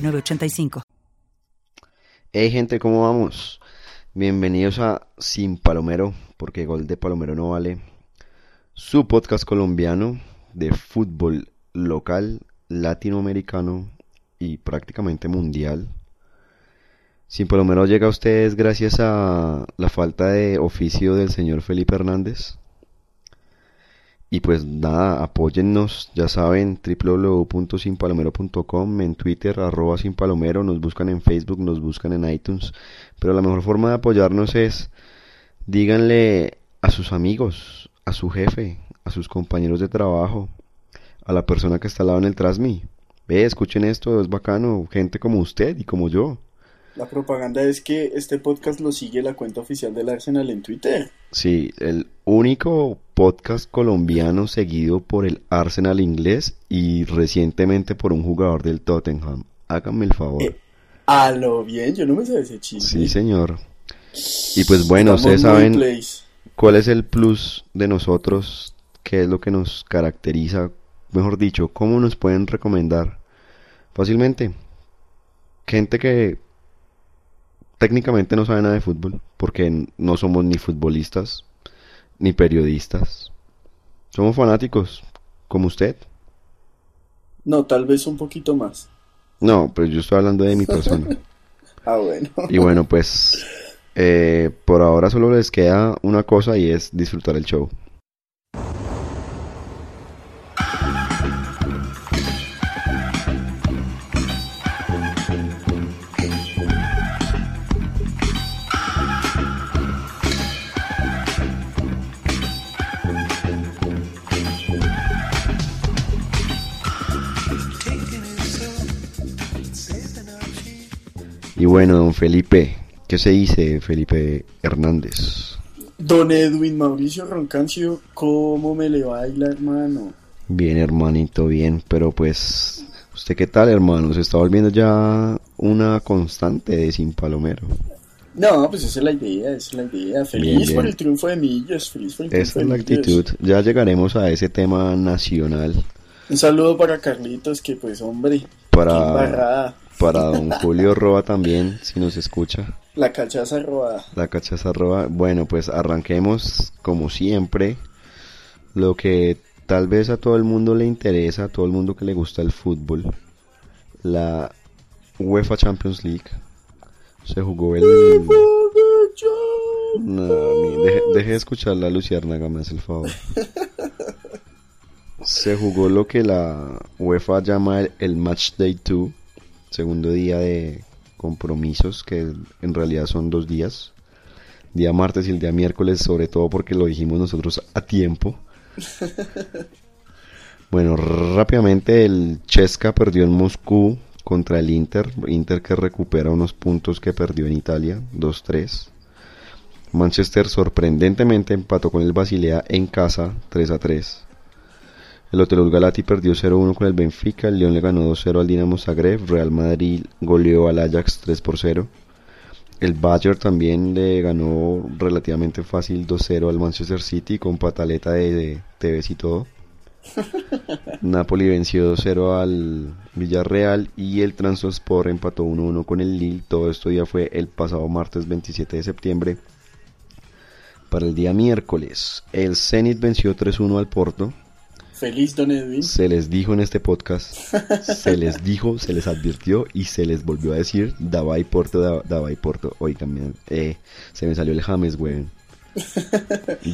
985. Hey gente, ¿cómo vamos? Bienvenidos a Sin Palomero, porque gol de Palomero no vale. Su podcast colombiano de fútbol local, latinoamericano y prácticamente mundial. Sin Palomero llega a ustedes gracias a la falta de oficio del señor Felipe Hernández. Y pues nada, apóyennos, ya saben, www.sinpalomero.com, en Twitter, arroba sinpalomero, nos buscan en Facebook, nos buscan en iTunes. Pero la mejor forma de apoyarnos es, díganle a sus amigos, a su jefe, a sus compañeros de trabajo, a la persona que está al lado en el Trasmi. Ve, escuchen esto, es bacano, gente como usted y como yo. La propaganda es que este podcast lo sigue la cuenta oficial del Arsenal en Twitter. Sí, el único podcast colombiano seguido por el Arsenal inglés y recientemente por un jugador del Tottenham. Háganme el favor. Eh, a lo bien, yo no me sé ese chiste. Sí, señor. Y pues bueno, ustedes saben cuál es el plus de nosotros, qué es lo que nos caracteriza, mejor dicho, cómo nos pueden recomendar fácilmente. Gente que técnicamente no sabe nada de fútbol, porque no somos ni futbolistas, ni periodistas. Somos fanáticos, como usted. No, tal vez un poquito más. No, pero yo estoy hablando de mi persona. ah, bueno. Y bueno, pues eh, por ahora solo les queda una cosa y es disfrutar el show. Y bueno, don Felipe, ¿qué se dice Felipe Hernández? Don Edwin Mauricio Roncancio, ¿cómo me le baila, hermano? Bien, hermanito, bien, pero pues, ¿usted qué tal, hermano? ¿Se está volviendo ya una constante de Sin Palomero? No, pues esa es la idea, esa es la idea. Feliz por el triunfo de Millos, feliz por el triunfo Esa es la actitud. Ya llegaremos a ese tema nacional. Un saludo para Carlitos, que pues, hombre, para, para don Julio Roa también, si nos escucha. La cachaza robada. La cachaza roba. Bueno, pues arranquemos como siempre. Lo que tal vez a todo el mundo le interesa, a todo el mundo que le gusta el fútbol. La UEFA Champions League. Se jugó el... No, deje, de escuchar la Luciérnaga, me hace el favor. Se jugó lo que la UEFA llama el, el Match Day 2 segundo día de compromisos, que en realidad son dos días. Día martes y el día miércoles, sobre todo porque lo dijimos nosotros a tiempo. Bueno, rápidamente el Chesca perdió en Moscú contra el Inter. Inter que recupera unos puntos que perdió en Italia, 2-3. Manchester sorprendentemente empató con el Basilea en casa, 3-3. El Hotel Galati perdió 0-1 con el Benfica, el León le ganó 2-0 al Dinamo Zagreb, Real Madrid goleó al Ajax 3-0. El Bayern también le ganó relativamente fácil 2-0 al Manchester City con pataleta de, TV y todo. Napoli venció 2-0 al Villarreal y el Transport empató 1-1 con el Lille. Todo esto ya fue el pasado martes 27 de septiembre. Para el día miércoles, el Zenit venció 3-1 al Porto. Feliz Don Edwin. Se les dijo en este podcast, se les dijo, se les advirtió y se les volvió a decir daba y Porto, daba y Porto. Hoy también eh, se me salió el James, güey.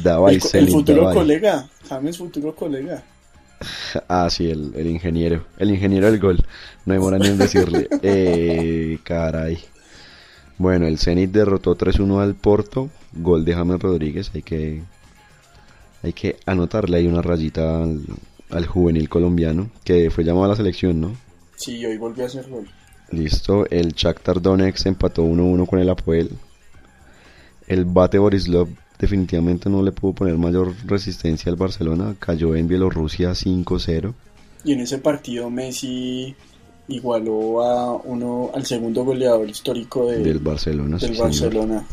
Daba y El, el futuro colega, James futuro colega. Ah, sí, el, el, ingeniero. El ingeniero del gol. No demora ni en decirle. Eh, caray. Bueno, el Zenit derrotó 3-1 al Porto. Gol de James Rodríguez. Hay que hay que anotarle ahí una rayita al, juvenil colombiano que fue llamado a la selección, ¿no? Sí, hoy volvió a hacer gol. Listo. El Shakhtar Donetsk empató 1-1 con el Apoel. El Bate Borislav definitivamente no le pudo poner mayor resistencia al Barcelona. Cayó en Bielorrusia 5-0. Y en ese partido Messi igualó a uno al segundo goleador histórico del Barcelona. Del Barcelona.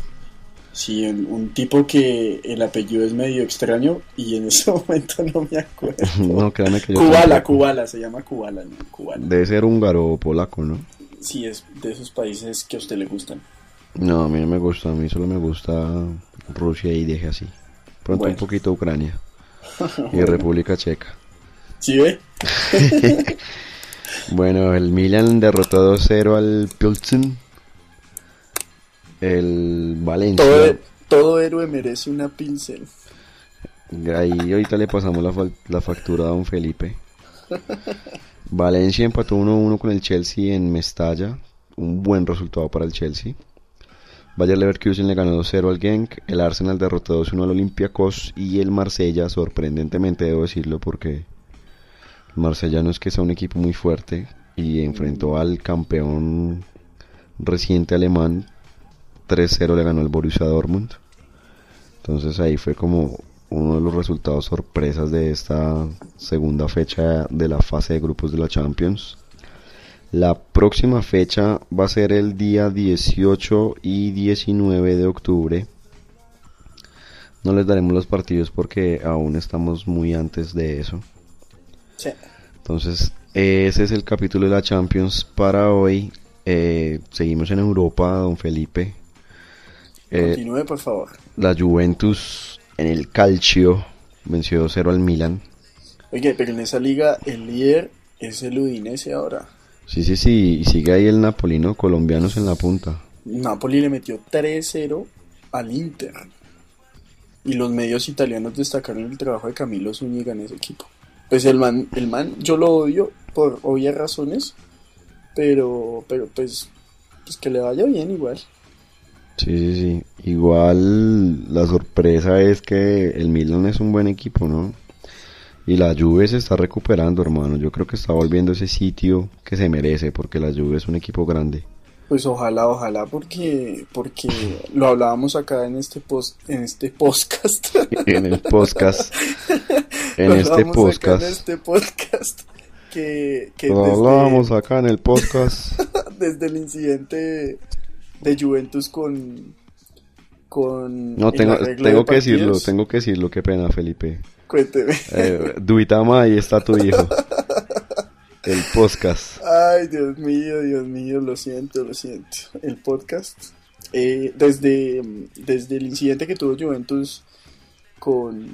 Sí, un, tipo que el apellido es medio extraño y en ese momento no me acuerdo. no, créanme que yo Kubala, Kubala, se llama Kubala, ¿no? Debe ser húngaro o polaco, ¿no? Sí, es de esos países que a usted le gustan. No, a mí no me gusta, a mí solo me gusta Rusia y deje así. Pronto un poquito Ucrania y República Checa. ¿Sí ve? bueno, el Milan derrotó 2-0 al Pilsen el Valencia. Todo, héroe merece una pincel. Ahí ahorita le pasamos la, la factura a don Felipe. Valencia empató 1-1 con el Chelsea en Mestalla. Un buen resultado para el Chelsea. Bayer Leverkusen le ganó 2-0 al Genk. El Arsenal derrotó 2-1 al Olympiacos. Y el Marsella, sorprendentemente debo decirlo, porque el Marsella no es que sea un equipo muy fuerte. Y enfrentó al campeón reciente alemán 3-0 le ganó el Borussia Dortmund. Entonces ahí fue como uno de los resultados sorpresas de esta segunda fecha de la fase de grupos de la Champions. La próxima fecha va a ser el día 18 y 19 de octubre. No les daremos los partidos porque aún estamos muy antes de eso. Entonces, ese es el capítulo de la Champions para hoy. Eh, seguimos en Europa, don Felipe. Eh, Continúe, por favor. La Juventus en el Calcio venció 2-0 al Milan. Oye, pero en esa liga el líder es el Udinese ahora. Sí, sí, sí, y sigue ahí el Napolino, colombianos en la punta. Napoli le metió 3-0 al Inter. Y los medios italianos destacaron el trabajo de Camilo Zúñiga en ese equipo. Pues el man, el man, yo lo odio por obvias razones, pero, pero pues, pues que le vaya bien igual. Sí, sí, sí. Igual la sorpresa es que el Milan es un buen equipo, ¿no? Y la Juve se está recuperando, hermano. Yo creo que está volviendo ese sitio que se merece, porque la Juve es un equipo grande. Pues ojalá, ojalá, porque porque lo hablábamos acá en este post, en este podcast. en el podcast. En este podcast. en este podcast. Que, que lo hablábamos acá en el podcast. desde el incidente de Juventus con con no tengo tengo que decirlo tengo que decirlo qué pena Felipe. Cuénteme. Eh, Duitama ahí está tu hijo. El podcast. Ay Dios mío Dios mío lo siento lo siento. El podcast. Eh, desde desde el incidente que tuvo Juventus con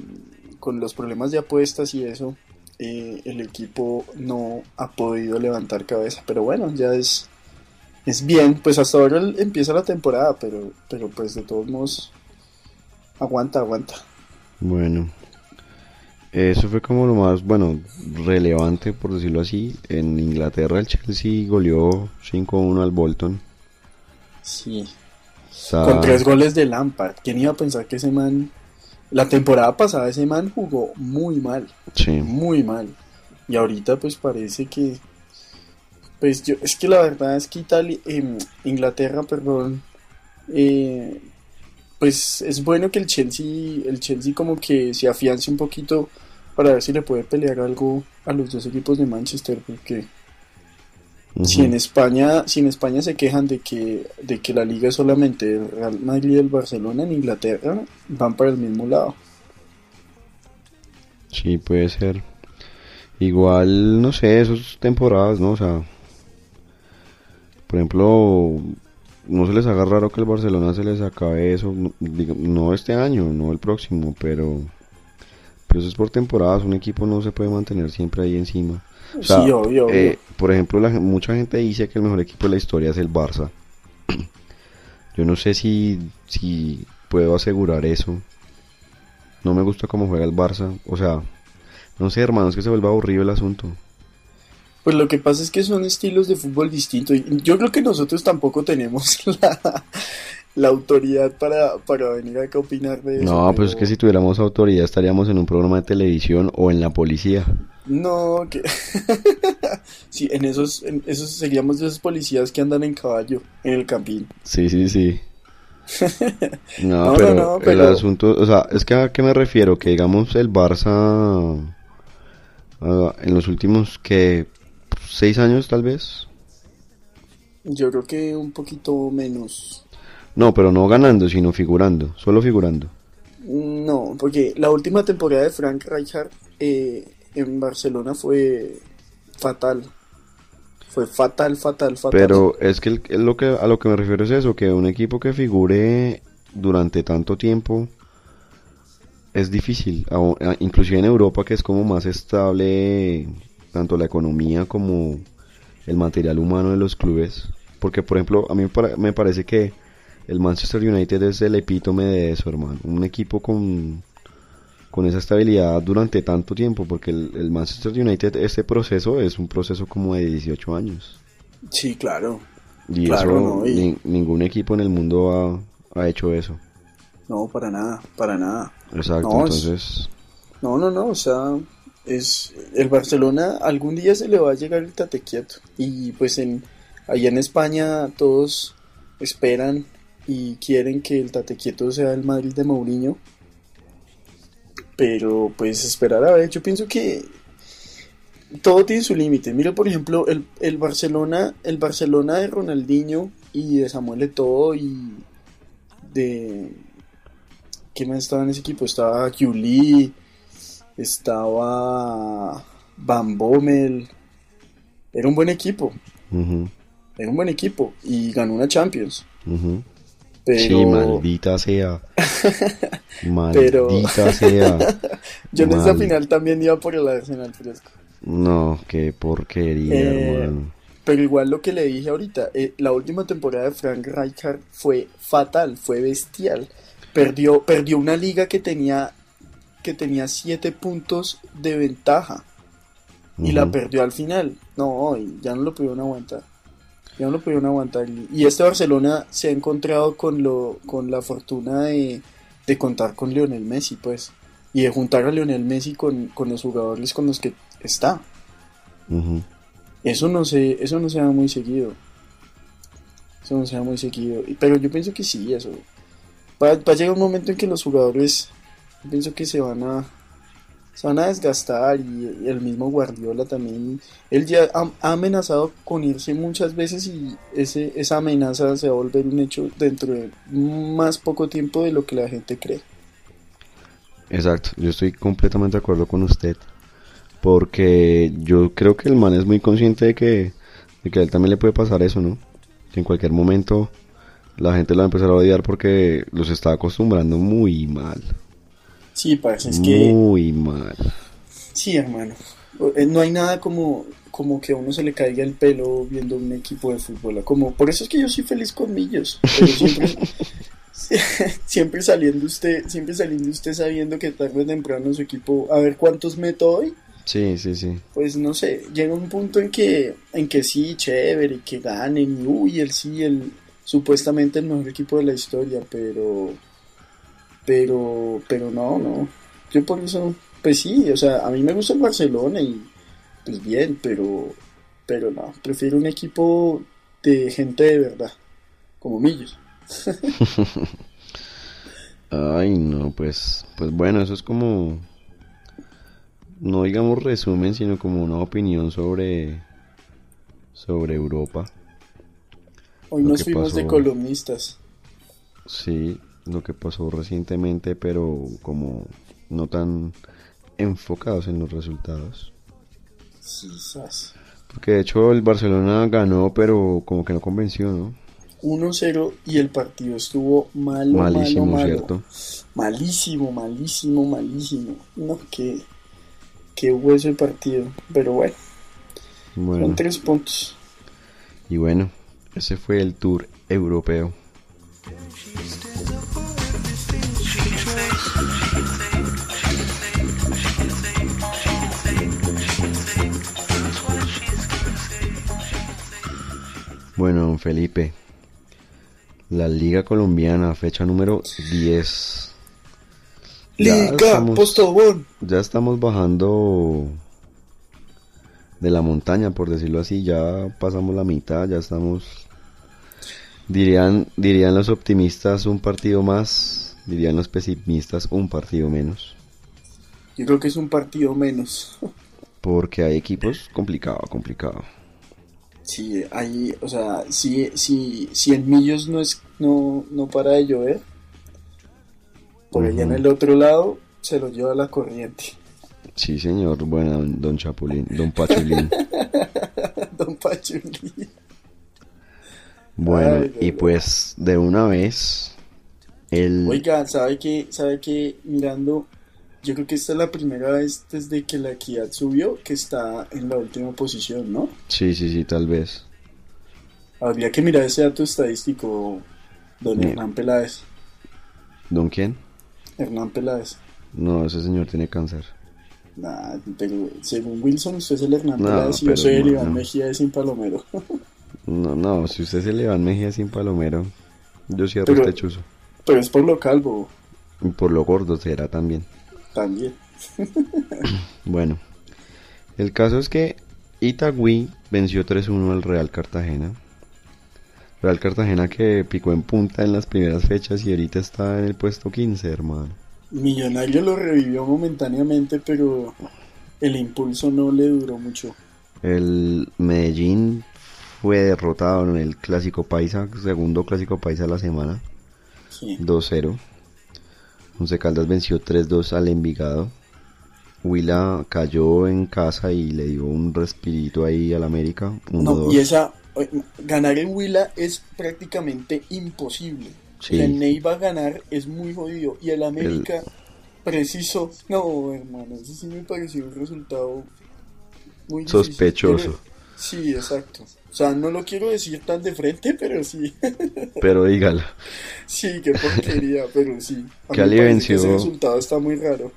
con los problemas de apuestas y eso eh, el equipo no ha podido levantar cabeza. Pero bueno ya es es bien, pues hasta ahora empieza la temporada, pero, pero pues de todos modos, aguanta, aguanta. Bueno, eso fue como lo más, bueno, relevante, por decirlo así. En Inglaterra el Chelsea goleó 5-1 al Bolton. Sí. Con tres goles de Lampard. ¿Quién iba a pensar que ese man... La temporada pasada ese man jugó muy mal. Sí. Muy mal. Y ahorita pues parece que pues yo, es que la verdad es que Italia, eh, Inglaterra, perdón, eh, pues es bueno que el Chelsea, el Chelsea como que se afiance un poquito para ver si le puede pelear algo a los dos equipos de Manchester, porque si en España, si en España se quejan de que, de que la liga es solamente el Real Madrid y el Barcelona, en Inglaterra van para el mismo lado. Sí, puede ser. Igual, no sé, esas temporadas, ¿no? O sea, por ejemplo, no se les haga raro que el Barcelona se les acabe eso, no, este año, no el próximo, pero, pero eso es por temporadas, un equipo no se puede mantener siempre ahí encima. sí, obvio, eh, por ejemplo, la, mucha gente dice que el mejor equipo de la historia es el Barça. Yo no sé si, si puedo asegurar eso. No me gusta cómo juega el Barça. O sea, no sé, hermanos, que se vuelva aburrido el asunto. Pues lo que pasa es que son estilos de fútbol distintos. Yo creo que nosotros tampoco tenemos la, autoridad para, para venir acá a opinar de eso. No, pues es que si tuviéramos autoridad estaríamos en un programa de televisión o en la policía. No, que... sí, en esos, en esos seríamos de esos policías que andan en caballo en el campín. Sí, sí, sí. no, pero, el asunto, o sea, es que a qué me refiero, que digamos el Barça en los últimos que seis años tal vez. Yo creo que un poquito menos. No, pero no ganando, sino figurando, solo figurando. No, porque la última temporada de Frank Rijkaard eh, en Barcelona fue fatal. Fue fatal, fatal, fatal. Pero es que, lo que a lo que me refiero es eso, que un equipo que figure durante tanto tiempo es difícil, inclusive en Europa que es como más estable tanto la economía como el material humano de los clubes, porque por ejemplo a mí me parece que el Manchester United es el epítome de eso, hermano, un equipo con con esa estabilidad durante tanto tiempo, porque el, Manchester United, este proceso es un proceso como de 18 años. Sí, claro. Y eso ningún equipo en el mundo ha, hecho eso. No, para nada, para nada. Exacto, entonces... no, no, no, o sea, es el Barcelona algún día se le va a llegar el tate quieto y pues en allá en España todos esperan y quieren que el tate quieto sea el Madrid de Mourinho pero pues esperar a ver, yo pienso que todo tiene su límite. Mira, por ejemplo, el, el, Barcelona, el Barcelona de Ronaldinho y de Samuel Eto'o y de ¿quién más estaba en ese equipo? Estaba Juli, estaba Van Bommel. Era un buen equipo. Era un buen equipo y ganó una Champions. Sí, maldita sea. maldita sea. Yo en esa final también iba por el Arsenal fresco. No, qué porquería, eh, hermano. Pero igual lo que le dije ahorita, eh, la última temporada de Frank Rijkaard fue fatal, fue bestial. Perdió, perdió una liga que tenía que tenía siete puntos de ventaja y la perdió al final. No, ya no lo pudieron aguantar ya no lo pudieron aguantar. Y este Barcelona se ha encontrado con, lo, con la fortuna de, contar con Lionel Messi, pues. Y de juntar a Lionel Messi con, los jugadores con los que está. Eso no se, eso no se da muy seguido. Eso no se da muy seguido. Pero yo pienso que sí, eso. Va, va a llegar un momento en que los jugadores, pienso que se van a, se van a desgastar y el mismo Guardiola también, él ya ha, amenazado con irse muchas veces y ese, esa amenaza se va a volver un hecho dentro de más poco tiempo de lo que la gente cree. Exacto, yo estoy completamente de acuerdo con usted, porque yo creo que el man es muy consciente de que, de que a él también le puede pasar eso, ¿no? Que en cualquier momento la gente lo va a empezar a odiar porque los está acostumbrando muy mal. Sí, parece es que... Muy mal. Sí, hermano. Eh, no hay nada como, como que a uno se le caiga el pelo viendo un equipo de fútbol. Como, por eso es que yo soy feliz con Millos. siempre, siempre saliendo usted, siempre saliendo usted sabiendo que tarde o temprano su equipo, a ver cuántos meto hoy. Sí, sí, sí. Pues no sé, llega un punto en que, en que sí, chévere, que ganen, y uy, el sí, el supuestamente el mejor equipo de la historia, pero pero, pero no, no. Yo por eso, pues sí, o sea, a mí me gusta el Barcelona y pues bien, pero, pero no, prefiero un equipo de gente de verdad, como Millos. Ay, no, pues, pues bueno, eso es como, no digamos resumen, sino como una opinión sobre, sobre Europa. Hoy nos fuimos de columnistas. Sí, lo que pasó recientemente, pero como no tan enfocados en los resultados. Porque de hecho el Barcelona ganó, pero como que no convenció, ¿no? 1-0 y el partido estuvo malo, malísimo, malo, ¿cierto? Malísimo, malísimo, malísimo. No, qué, qué hueso el partido. Pero bueno, bueno, son tres puntos. Y bueno, ese fue el tour europeo. Bueno, Felipe, la Liga Colombiana, fecha número 10. Liga Postobón. Ya estamos bajando de la montaña, por decirlo así. Ya pasamos la mitad, ya estamos. Dirían, dirían los optimistas un partido más, dirían los pesimistas un partido menos. Yo creo que es un partido menos. Porque hay equipos complicado, complicado. Sí, hay, o sea, si, si, si en Millos no es, no, no para de llover, por allá en el otro lado se lo lleva la corriente. Sí, señor. Bueno, don Chapulín, don Pachulín. don Pachulín. Bueno, y pues de una vez el Oiga, ¿sabe que sabe que mirando yo creo que esta es la primera vez desde que la equidad subió que está en la última posición, ¿no? Sí, sí, sí, tal vez. Habría que mirar ese dato estadístico, don Hernán Peláez. ¿Don quién? Hernán Peláez. No, ese señor tiene cáncer. Nah, pero según Wilson, usted es el Hernán Peláez y yo soy el Iván Mejía de Sin Palomero. no, no, si usted es el Iván Mejía Sin Palomero, yo cierro este chuzo. Pero es por lo calvo. Y por lo gordo será también. También. bueno, el caso es que Itagüí venció 3-1 al Real Cartagena. Real Cartagena que picó en punta en las primeras fechas y ahorita está en el puesto 15, hermano. Millonario lo revivió momentáneamente, pero el impulso no le duró mucho. El Medellín fue derrotado en el Clásico Paisa, segundo Clásico Paisa de la semana. 2-0. Once Caldas venció 3-2 al Envigado. Huila cayó en casa y le dio un respirito ahí al América. no, y esa, ganar en Huila es prácticamente imposible. Sí. El Neiva ganar es muy jodido. Y el América, preciso. No, hermano, eso sí me pareció un resultado muy sospechoso. Sí, exacto. O sea, no lo quiero decir tan de frente, pero sí. Pero dígalo. Sí, qué porquería, pero sí. Cali venció. Ese resultado está muy raro.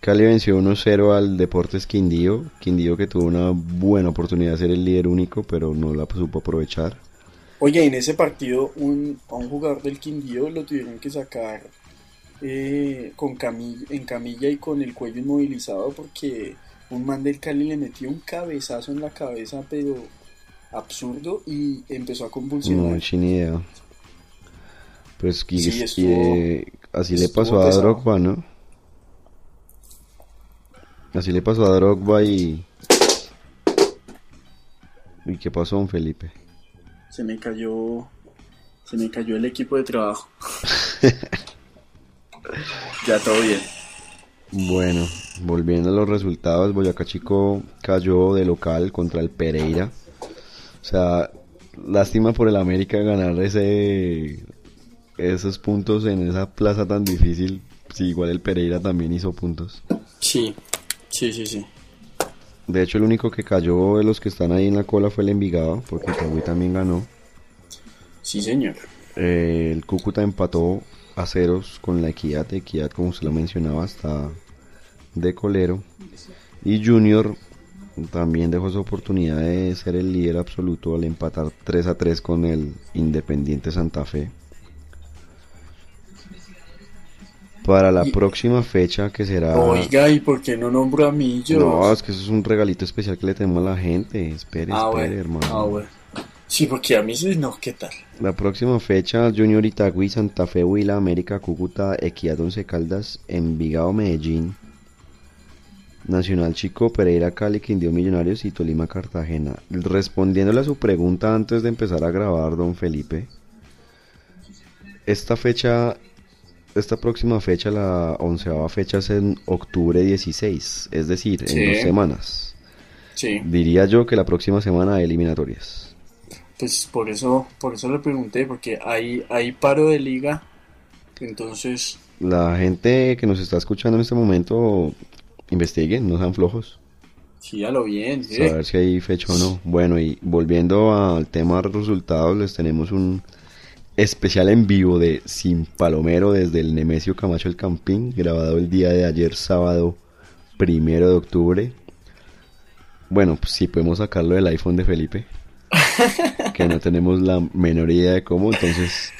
Cali venció 1-0 al Deportes Quindío. Quindío que tuvo una buena oportunidad de ser el líder único, pero no la supo aprovechar. Oye, en ese partido un, a un jugador del Quindío lo tuvieron que sacar eh, con camilla, en camilla y con el cuello inmovilizado porque un man del Cali le metió un cabezazo en la cabeza, pero absurdo, y empezó a convulsionar. No, sin idea. Pues eh, así le pasó a Drogba, ¿no? Así le pasó a Drogba y... ¿Y qué pasó, don Felipe? se me cayó se me cayó el equipo de trabajo. ya todo bien. Bueno, volviendo a los resultados, Boyacá Chico cayó de local contra el Pereira. O sea, lástima por el América ganar ese esos puntos en esa plaza tan difícil. Sí, igual el Pereira también hizo puntos. Sí, sí, sí, sí. De hecho, el único que cayó de los que están ahí en la cola fue el Envigado, porque Itagüí también ganó. Sí, señor. Eh, el Cúcuta empató a ceros con la Equidad. Equidad, como usted lo mencionaba, está de colero. Y Junior también dejó su oportunidad de ser el líder absoluto al empatar 3 a 3 con el Independiente Santa Fe. para la próxima fecha que será... Oiga, ¿y por qué no nombro a mí yo? No, es que eso es un regalito especial que le tenemos a la gente. Espere, ah, espere, hermano. Ah, bueno. Sí, porque a mí sí, no, ¿qué tal? La próxima fecha, Junior Itagüí, Santa Fe, Huila, América, Cúcuta, Equidad, Once Caldas, Envigado, Medellín, Nacional Chico, Pereira, Cali, Quindío Millonarios y Tolima, Cartagena. Respondiéndole a su pregunta antes de empezar a grabar, don Felipe, esta fecha esta próxima fecha, la onceava fecha es en octubre 16, es decir, en dos semanas. Sí. Diría yo que la próxima semana hay eliminatorias. Pues por eso, por eso le pregunté, porque hay, hay paro de liga, entonces... La gente que nos está escuchando en este momento, investiguen, no sean flojos. Sí, a lo bien. A ver si hay fecha o no. Bueno, y volviendo al tema de resultados, les tenemos un especial en vivo de Sin Palomero desde el Nemesio Camacho El Campín, grabado el día de ayer, sábado primero de octubre. Bueno, pues sí podemos sacarlo del iPhone de Felipe, que no tenemos la menor idea de cómo, entonces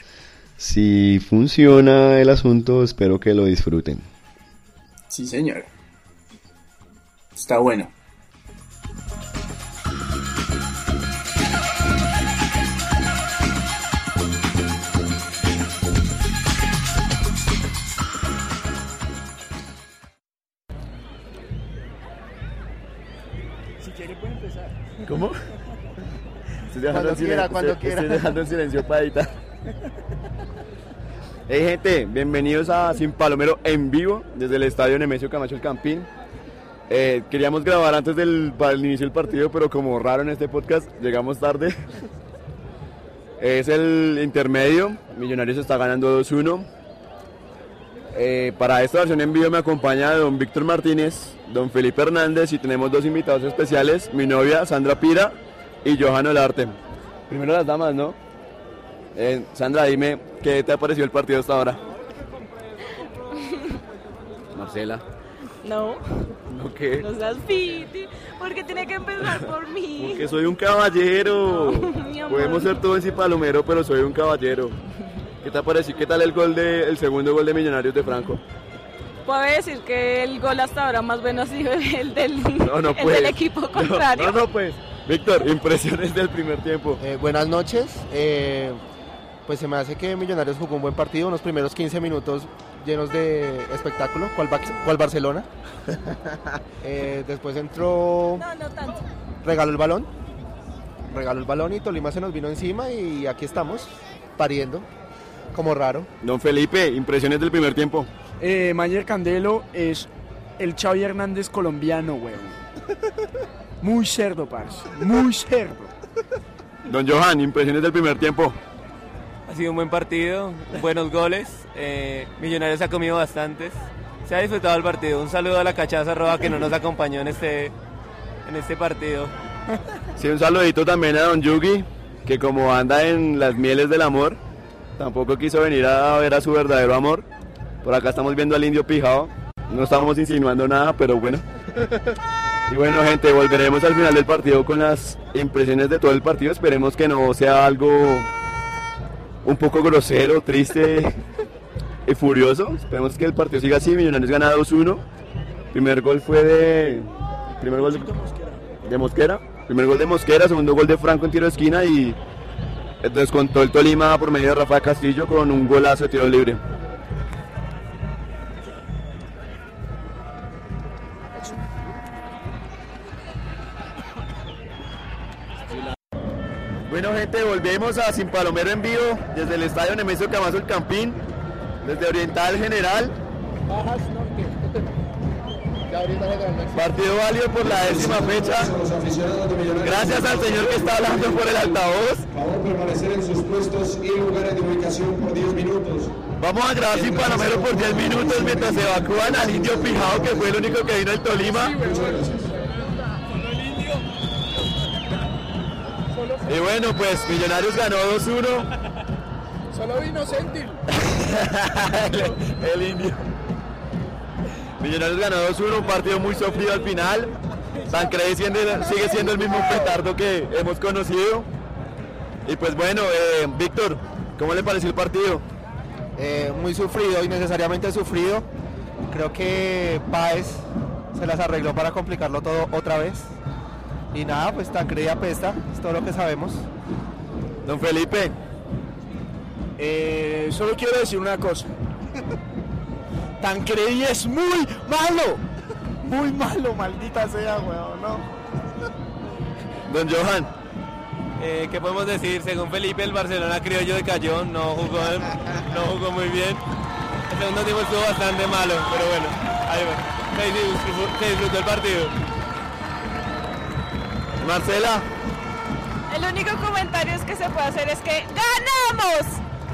si funciona el asunto, espero que lo disfruten. Sí, señor. Está bueno. Estoy dejando, Cuando el quiera, silencio, cuando estoy- quiera. estoy dejando el silencio para editar. Hey gente, bienvenidos a Sin Palomero en vivo desde el estadio Nemesio Camacho El Campín. Eh, queríamos grabar antes del para el inicio del partido, pero como raro en este podcast, llegamos tarde. Es el intermedio, Millonarios está ganando 2-1. Eh, para esta versión en vivo me acompaña don Víctor Martínez, don Felipe Hernández y tenemos dos invitados especiales, mi novia Sandra Pira y Johan Olarte. Primero las damas, ¿no? Eh, Sandra, dime, ¿qué te ha parecido el partido hasta ahora? Marcela, No, ¿no qué? no seas piti, porque tiene que empezar por mí. Porque soy un caballero. Podemos ser todo en sí palomero, pero soy un caballero. ¿Qué te ha parecido? ¿Qué tal el gol de, el segundo gol de Millonarios de Franco? Puedo decir que el gol hasta ahora más bueno ha sido el del, No, no el del equipo contrario. No, no, pues. Víctor, impresiones del primer tiempo. Eh, buenas noches. Eh, pues se me hace que Millonarios jugó un buen partido, unos primeros 15 minutos llenos de espectáculo, cual, Barcelona. Eh, después entró, No, no tanto. regaló el balón, regaló el balón y Tolima se nos vino encima y aquí estamos, pariendo, como raro. Don Felipe, impresiones del primer tiempo. Eh, Mayer Candelo es el Xavi Hernández colombiano, weón. Muy cerdo, parce. Muy cerdo. Don Johan, impresiones del primer tiempo. Ha sido un buen partido, buenos goles. eh, Millonarios ha comido bastantes. Se ha disfrutado el partido. Un saludo a la cachaza roja que no nos acompañó en este, en este partido. Sí, un saludito también a Don Yugi, que como anda en las mieles del amor, tampoco quiso venir a ver a su verdadero amor. Por acá estamos viendo al indio pijado. No estamos insinuando nada, pero bueno. Y bueno, gente, volveremos al final del partido con las impresiones de todo el partido. Esperemos que no sea algo un poco grosero, triste y furioso. Esperemos que el partido siga así. Millonarios gana 2-1. Primer gol fue de. Primer gol de, Mosquera. Primer gol de Mosquera, segundo gol de Franco en tiro de esquina y descontó el Tolima por medio de Rafa Castillo con un golazo de tiro libre. Gente, volvemos a Sin Palomero en vivo desde el estadio Nemesio Camazo El Campín, desde Oriental General. Partido válido por la décima fecha. Gracias al señor que está hablando por el altavoz. favor permanecer en sus puestos y lugares de ubicación por 10 minutos. Vamos a grabar sin Palomero por 10 minutos mientras se evacúan al indio Pijao, que fue el único que vino del Tolima. Y bueno, pues Millonarios ganó 2-1. Solo vino Sentil. el, el indio. Millonarios ganó 2-1, un partido muy sufrido al final. Tancredi siendo- sigue siendo el mismo petardo que hemos conocido. Y pues bueno, eh, Víctor, ¿cómo le pareció el partido? Eh, muy sufrido, innecesariamente sufrido. Creo que Páez se las arregló para complicarlo todo otra vez. Y nada, pues Tancredi apesta, es todo lo que sabemos. Don Felipe, Eh, solo quiero decir una cosa. Tancredi es muy malo. Muy malo, maldita sea, weón. No. don Johan. Eh, ¿Qué podemos decir? Según Felipe, el Barcelona criollo de Cayón no jugó, no jugó muy bien. El segundo tiempo estuvo bastante malo, pero bueno, ahí va. Se disfrutó, se disfrutó el partido. Marcela, El único comentario que se puede hacer es que ¡ganamos!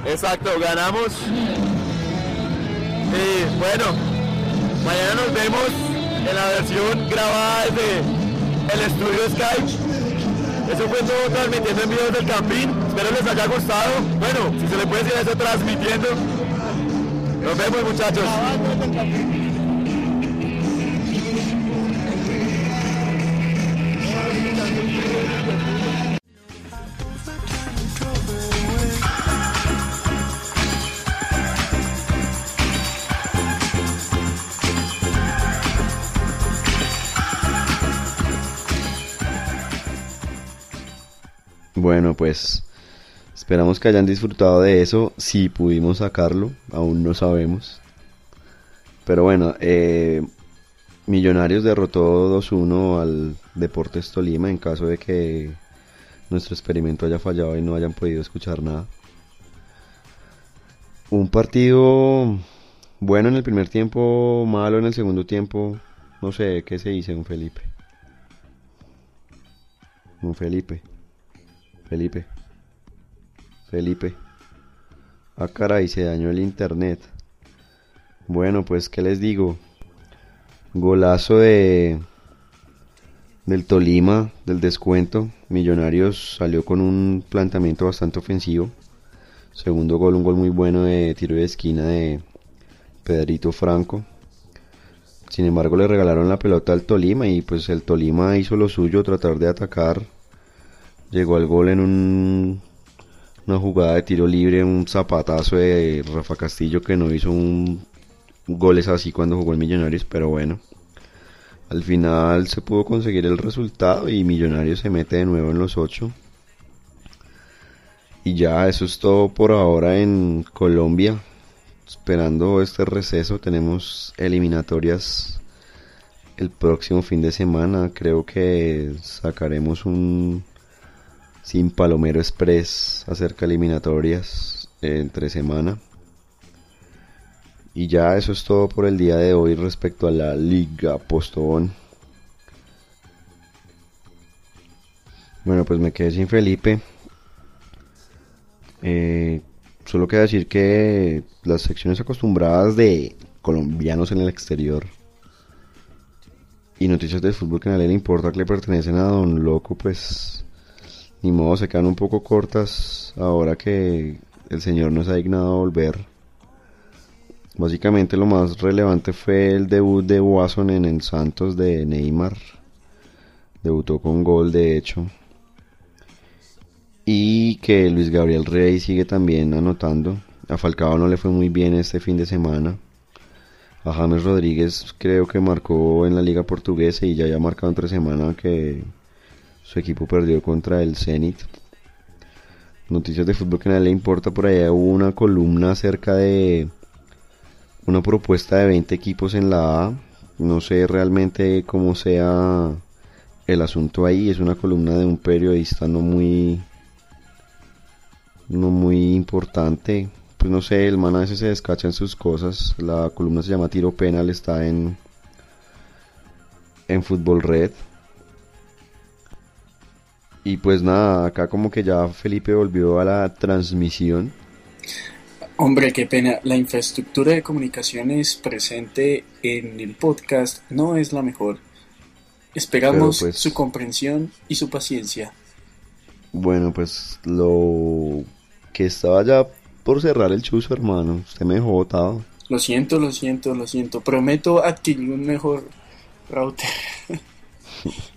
exacto, ganamos. Y bueno, mañana nos vemos en la versión grabada desde el estudio Skype. Eso fue todo transmitiendo en vivo del Campín. Espero les haya gustado. Bueno, si se le puede decir eso transmitiendo. Nos vemos muchachos. Bueno, pues esperamos que hayan disfrutado de eso. Si pudimos sacarlo, aún no sabemos. Pero bueno, eh, Millonarios derrotó 2-1 al Deportes Tolima en caso de que nuestro experimento haya fallado y no hayan podido escuchar nada. Un partido bueno en el primer tiempo, malo en el segundo tiempo. No sé qué se dice, un Felipe. Un Felipe. Felipe. Felipe. Ah, caray, se dañó el internet. Bueno, pues, ¿qué les digo? Golazo de del Tolima, del descuento. Millonarios salió con un planteamiento bastante ofensivo. Segundo gol, un gol muy bueno de tiro de esquina de Pedrito Franco. Sin embargo, le regalaron la pelota al Tolima y pues el Tolima hizo lo suyo, tratar de atacar. Llegó al gol en un, una jugada de tiro libre, un zapatazo de Rafa Castillo que no hizo un goles así cuando jugó el Millonarios, pero bueno. Al final se pudo conseguir el resultado y Millonarios se mete de nuevo en los 8. Y ya eso es todo por ahora en Colombia. Esperando este receso tenemos eliminatorias el próximo fin de semana. Creo que sacaremos un sin Palomero Express acerca eliminatorias entre semana. Y ya eso es todo por el día de hoy respecto a la Liga Postobón. Bueno, pues me quedé sin Felipe. Eh, solo queda decir que las secciones acostumbradas de colombianos en el exterior y noticias de fútbol que nadie le importa que le pertenecen a Don Loco, pues ni modo se quedan un poco cortas ahora que el señor nos ha dignado a volver Básicamente lo más relevante fue el debut de Watson en el Santos de Neymar. Debutó con gol de hecho. Y que Luis Gabriel Rey sigue también anotando. A Falcao no le fue muy bien este fin de semana. A James Rodríguez creo que marcó en la liga portuguesa y ya había marcado entre semana que su equipo perdió contra el Zenit. Noticias de fútbol que nadie le importa, por allá hubo una columna acerca de una propuesta de 20 equipos en la A. No sé realmente cómo sea el asunto ahí. Es una columna de un periodista no muy no muy importante. Pues no sé, el man a veces se descacha en sus cosas. La columna se llama Tiro Penal, está en en Fútbol Red. Y pues nada, acá como que ya Felipe volvió a la transmisión. Hombre, qué pena. La infraestructura de comunicaciones presente en el podcast no es la mejor. Esperamos pues- su comprensión y su paciencia. Bueno, pues lo que estaba ya por cerrar el chuzo, hermano. Usted me dejó botado. Lo siento, lo siento, lo siento. Prometo adquirir un mejor router.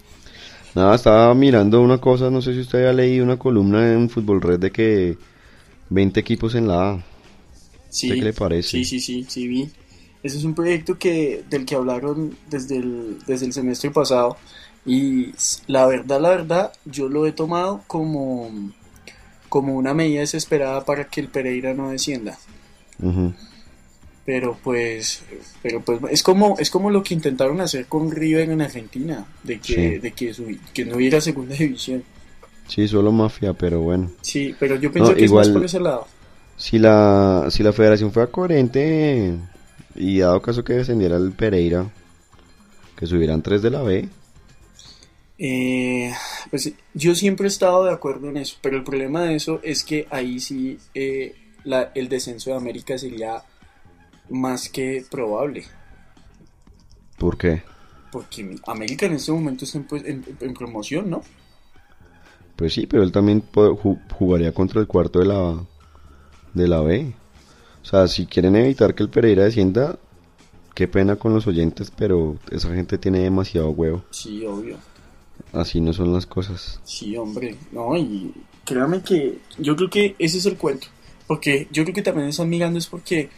Nada, estaba mirando una cosa, no sé si usted había leído una columna en Fútbol Red de que 20 equipos en la A. Sí, ¿Qué le parece? Sí, sí, sí, sí vi. Ese es un proyecto que del que hablaron desde el, desde el semestre pasado y la verdad, la verdad, yo lo he tomado como, como una medida desesperada para que el Pereira no descienda. Ujú. Pero pues, pero pues es como, es como lo que intentaron hacer con River en Argentina, de que, Sí. de que, que no hubiera segunda división. Sí, solo mafia, pero bueno. Sí, pero yo pienso No, que es igual- más por ese lado. Si la, si la federación fuera coherente y dado caso que descendiera el Pereira, que subieran tres de la B, Eh, pues yo siempre he estado de acuerdo en eso, pero el problema de eso es que ahí sí eh, la- el descenso de América sería más que probable, ¿por qué? porque América en este momento está en, pues, en- en promoción, ¿no? Pues sí, pero él también jugaría contra el cuarto de la, de la B. O sea, si quieren evitar que el Pereira descienda, qué pena con los oyentes, pero esa gente tiene demasiado huevo. Sí, obvio. Así no son las cosas. Sí, hombre, no, y créame que yo creo que ese es el cuento, porque yo creo que también están mirando es porque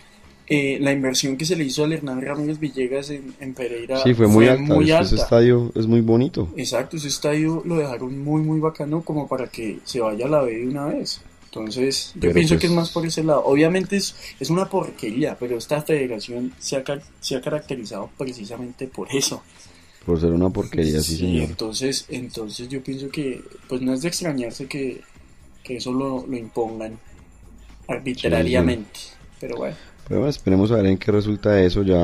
eh, la inversión que se le hizo al Hernán Ramírez Villegas en, en Pereira Sí, fue muy alta. muy es- Ese alta. estadio es muy bonito. Exacto, ese estadio lo dejaron muy muy bacano como para que se vaya a la B de una vez. Entonces, yo Pero pienso pues- que es más por ese lado. Obviamente es, es una porquería, pero esta federación se ha, se ha caracterizado precisamente por eso. Por ser una porquería, sí, señor. Entonces, entonces yo pienso que pues no es de extrañarse que, que eso lo, lo impongan arbitrariamente. Pero bueno, bueno, esperemos a ver en qué resulta eso. Ya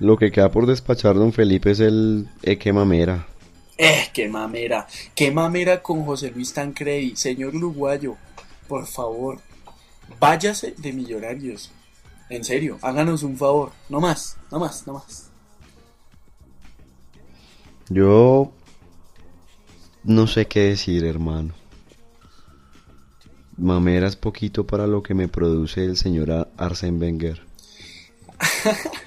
lo que queda por despachar, don Felipe, es el Eque Mamera. ¡eh, qué mamera! ¡Qué mamera con José Luis Tancredi! Señor uruguayo, por favor, váyase de millonarios. En serio, háganos un favor. No más, no más, no más. Yo no sé qué decir, hermano. Mamera es poquito para lo que me produce el señor Ar- Arsène Wenger.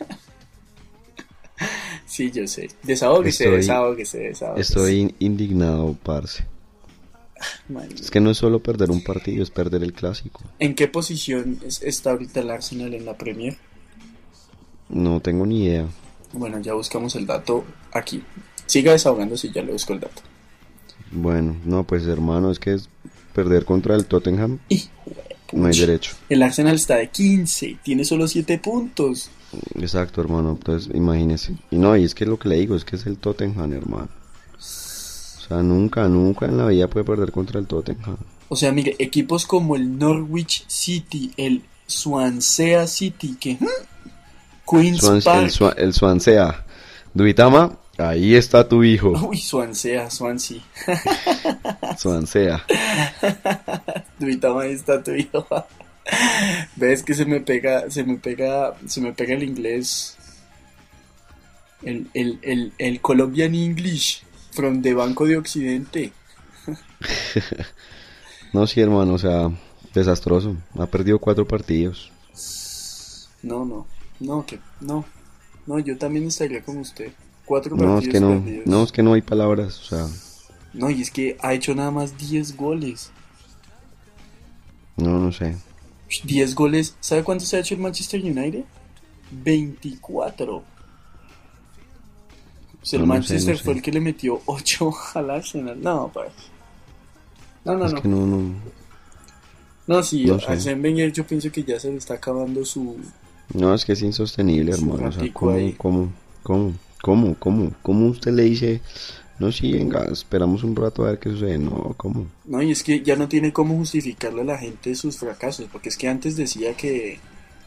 Sí, yo sé. Desahógese, Estoy- desahógese, desahógese. Estoy in- indignado, parce. Man, Es que no es solo perder un partido, es perder el clásico. ¿En qué posición es- está ahorita el Arsenal en la Premier? No tengo ni idea. Bueno, ya buscamos el dato aquí. Siga desahogándose y ya le busco el dato. Bueno, no, pues hermano, es que es perder contra el Tottenham. No hay derecho. El Arsenal está de 15, tiene solo 7 puntos. Exacto, hermano. Entonces, imagínese. Y no, y es que lo que le digo es que es el Tottenham, hermano. O sea, nunca, nunca en la vida puede perder contra el Tottenham. O sea, mire, equipos como el Norwich City, el Swansea City, que... ¿hmm? Queen's Park. el, el Swansea. Duitama, ahí está tu hijo. Uy, Swansea, Swansea. Swansea. Duitama, ahí está tu hijo. Ves que se me pega, se me pega, se me pega el inglés. El, el, el, el Colombian English from the Banco de Occidente. No, sí, hermano, o sea, desastroso. Ha perdido cuatro partidos. No, no, no, que no. No, yo también estaría como usted. Cuatro No, partidos es que no, perdidos. no, es que no hay palabras. O sea, No, y es que ha hecho nada más 10 goles. no, no sé. 10 goles. ¿Sabe cuánto se ha hecho el Manchester United? 24. Pues el No, no sé, Manchester sé. fue el que le metió 8 al Arsenal. No, pues. No, no, es no. que no, no. No, sí, no sé. Arsène Wenger yo pienso que ya se le está acabando su... No, es que es insostenible, hermano. O sea, ¿cómo, cómo, cómo, cómo, cómo, cómo usted le dice, no, sí, venga, esperamos un rato a ver qué sucede? No, ¿cómo? No, y es que ya no tiene cómo justificarle a la gente sus fracasos, porque es que antes decía que,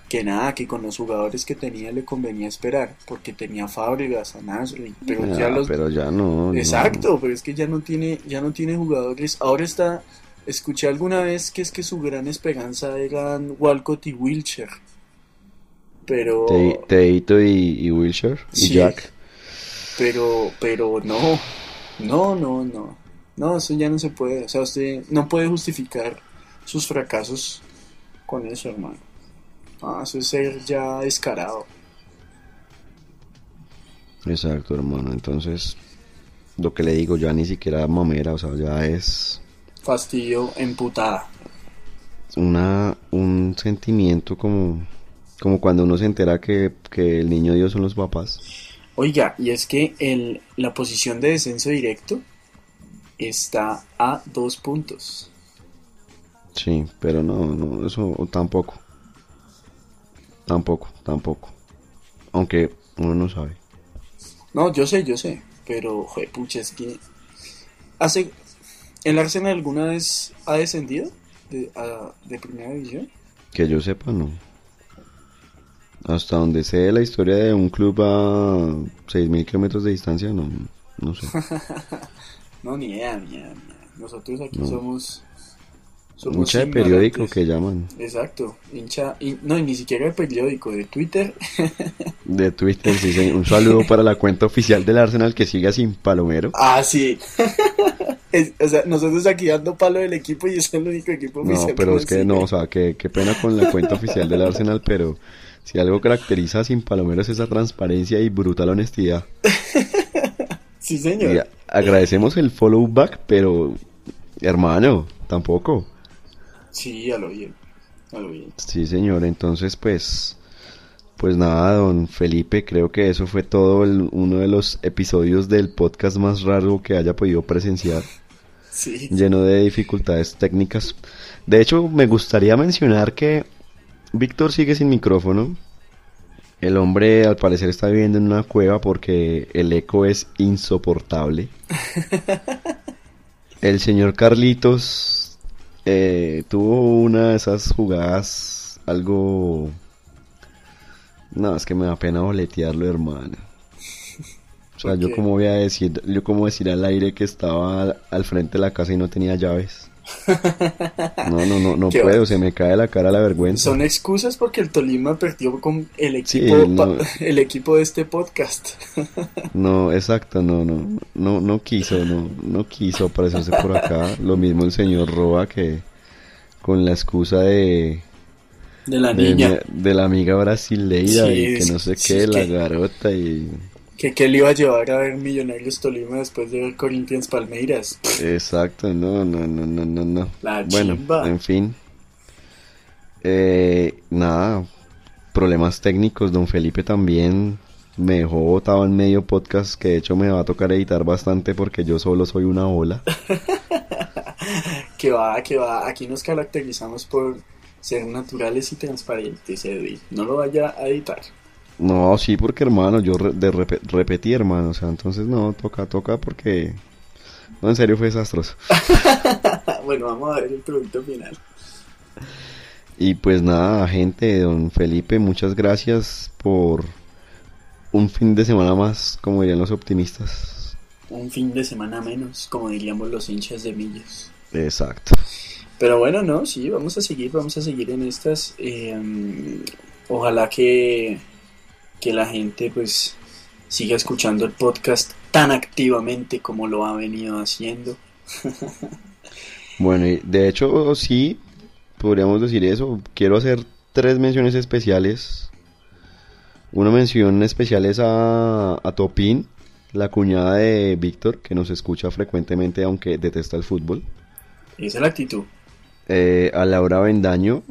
que nada, que con los jugadores que tenía le convenía esperar, porque tenía Fábregas, a Nasri, pero Ah, ya los... pero ya no. no. Exacto, pero es que ya no tiene, ya no tiene jugadores. Ahora está, escuché alguna vez que es que su gran esperanza eran Walcott y Wilcher. Pero, Te- Teito y, y Wilshire y Sí. Jack. Pero, pero no, no, no, no, no, eso ya no se puede. O sea, usted no puede justificar sus fracasos con eso, hermano. Ah, eso es ser ya descarado. Exacto, hermano. Entonces, lo que le digo, ya ni siquiera mamera, o sea, ya es Fastidio emputada. una un sentimiento como como cuando uno se entera que, que el niño Dios son los papás. Oiga, y es que el, la posición de descenso directo está a dos puntos. Sí, pero no, no, eso tampoco. Tampoco, tampoco. Aunque uno no sabe. No, yo sé, yo sé, pero, joder, pucha, es que... Hace... ¿El Arsenal alguna vez ha descendido de, a- de primera división? Que yo sepa, no. Hasta donde sé la historia de un club a 6.000 kilómetros de distancia, no, no sé. No, ni idea, ni idea. Nosotros aquí No. somos... somos Mucha de periódico que llaman. Exacto, hincha... no, ni siquiera de periódico, de Twitter. De Twitter, sí, sí. Un saludo para la cuenta oficial del Arsenal que siga sin palomero. Ah, sí. Es- o sea, nosotros aquí dando palo del equipo y es el único equipo No, oficial pero nos es que no, o sea, que qué pena con la cuenta oficial del Arsenal, pero si algo caracteriza a Sin Palomero es esa transparencia y brutal honestidad. Sí, señor. agradecemos el follow back, pero hermano, tampoco. Sí, a lo bien. A lo bien. Sí, señor, entonces pues pues nada, don Felipe, creo que eso fue todo el- uno de los episodios del podcast más raro que haya podido presenciar. Sí. lleno de dificultades técnicas. De hecho, me gustaría mencionar que Víctor sigue sin micrófono. El hombre al parecer está viviendo en una cueva porque el eco es insoportable. El señor Carlitos eh, tuvo una de esas jugadas algo... No, es que me da pena boletearlo, hermano. O sea, yo como voy a decir, yo como decir al aire que estaba al frente de la casa y no tenía llaves. No, no, no, no puedo, va- se me cae la cara la vergüenza. Son excusas porque el Tolima perdió con el Sí, equipo, no. pa- el equipo de este podcast. No, exacto, no, no, no, no quiso, no, no quiso aparecerse por acá. Lo mismo el señor Roa que con la excusa de, De la niña. de la amiga brasileira Sí, y que no sé sí, qué, la que- garota y Que, que le iba a llevar a ver Millonarios Tolima después de ver Corinthians Palmeiras. exacto, no, no, no, no, no, no. La Bueno, chimba. en fin. Eh, nada, problemas técnicos. Don Felipe también me dejó botado en medio podcast que de hecho me va a tocar editar bastante porque yo solo soy una ola. Que va, que va. Aquí nos caracterizamos por ser naturales y transparentes, Edwin. No lo vaya a editar. No, sí, porque hermano, yo re- de repe- repetí, hermano, o sea, entonces no, toca, toca porque... No, en serio fue desastroso. bueno, vamos a ver el producto final. Y pues nada, gente, don Felipe, muchas gracias por un fin de semana más, como dirían los optimistas. Un fin de semana menos, como diríamos los hinchas de millas. Exacto. Pero bueno, no, sí, vamos a seguir, vamos a seguir en estas. eh, ojalá que, que la gente pues siga escuchando el podcast tan activamente como lo ha venido haciendo. Bueno, y de hecho, sí, podríamos decir eso. Quiero hacer tres menciones especiales. Una mención especial es a, a Topín, la cuñada de Víctor, que nos escucha frecuentemente, aunque detesta el fútbol. Esa es la actitud. Eh, a Laura Bendaño,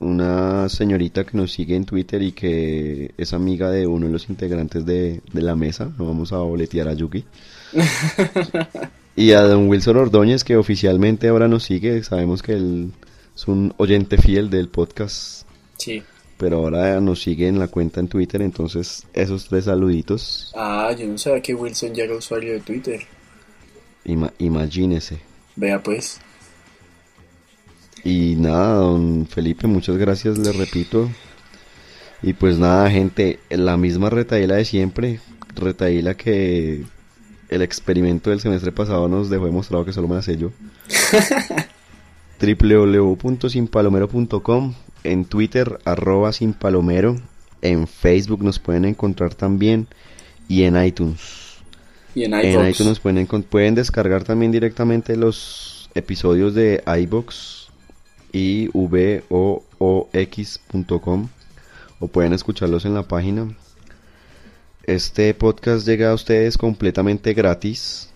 una señorita que nos sigue en Twitter y que es amiga de uno de los integrantes de, de la mesa. No vamos a boletear a Yuki. Y a don Wilson Ordóñez, que oficialmente ahora nos sigue. Sabemos que él es un oyente fiel del podcast, Sí. pero ahora nos sigue en la cuenta en Twitter. Entonces, esos tres saluditos, Ah, yo no sabía que Wilson ya era usuario de Twitter. ima- imagínese. Vea pues. Y nada, don Felipe, muchas gracias, le repito. Y pues nada, gente, la misma retaíla de siempre, retaíla que el experimento del semestre pasado nos dejó demostrado que solo me hace yo. www.sinpalomero.com En Twitter, arroba sinpalomero. En Facebook nos pueden encontrar también. Y en iTunes. Y en En iVoox. iTunes nos pueden, pueden descargar también directamente los episodios de iBox y voox.com o pueden escucharlos en la página. Este podcast llega a ustedes completamente gratis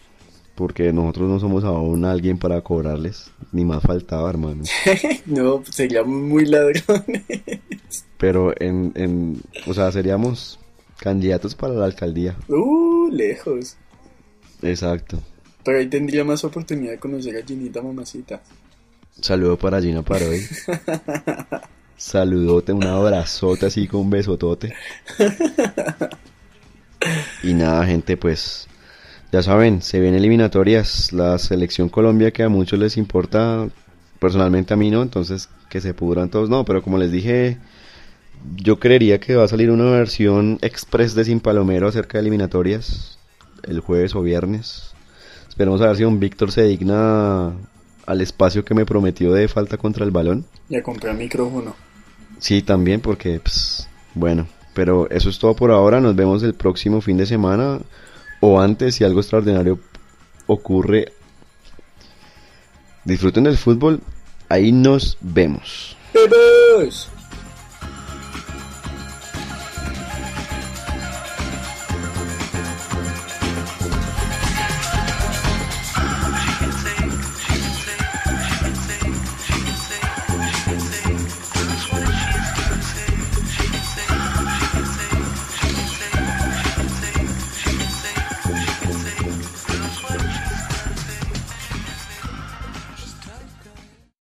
porque nosotros no somos aún alguien para cobrarles, ni más faltaba, hermano. no, pues seríamos muy ladrones. Pero en, en o sea, seríamos candidatos para la alcaldía. Uh, lejos. Exacto. Pero ahí tendría más oportunidad de conocer a Ginita Mamacita. Saludo para Gina Paroy. Saludote, un abrazote así con un besotote. Y nada, gente, pues ya saben, se vienen eliminatorias. La selección Colombia que a muchos les importa, personalmente a mí no, entonces que se pudran todos. No, pero como les dije, yo creería que va a salir una versión express de Sin Palomero acerca de eliminatorias el jueves o viernes. Esperemos a ver si don Víctor se digna al espacio que me prometió de falta contra el balón. Y a comprar micrófono. Sí, también porque, pues, bueno, pero eso es todo por ahora. Nos vemos el próximo fin de semana o antes si algo extraordinario ocurre. Disfruten del fútbol. Ahí nos vemos. ¡Bebés!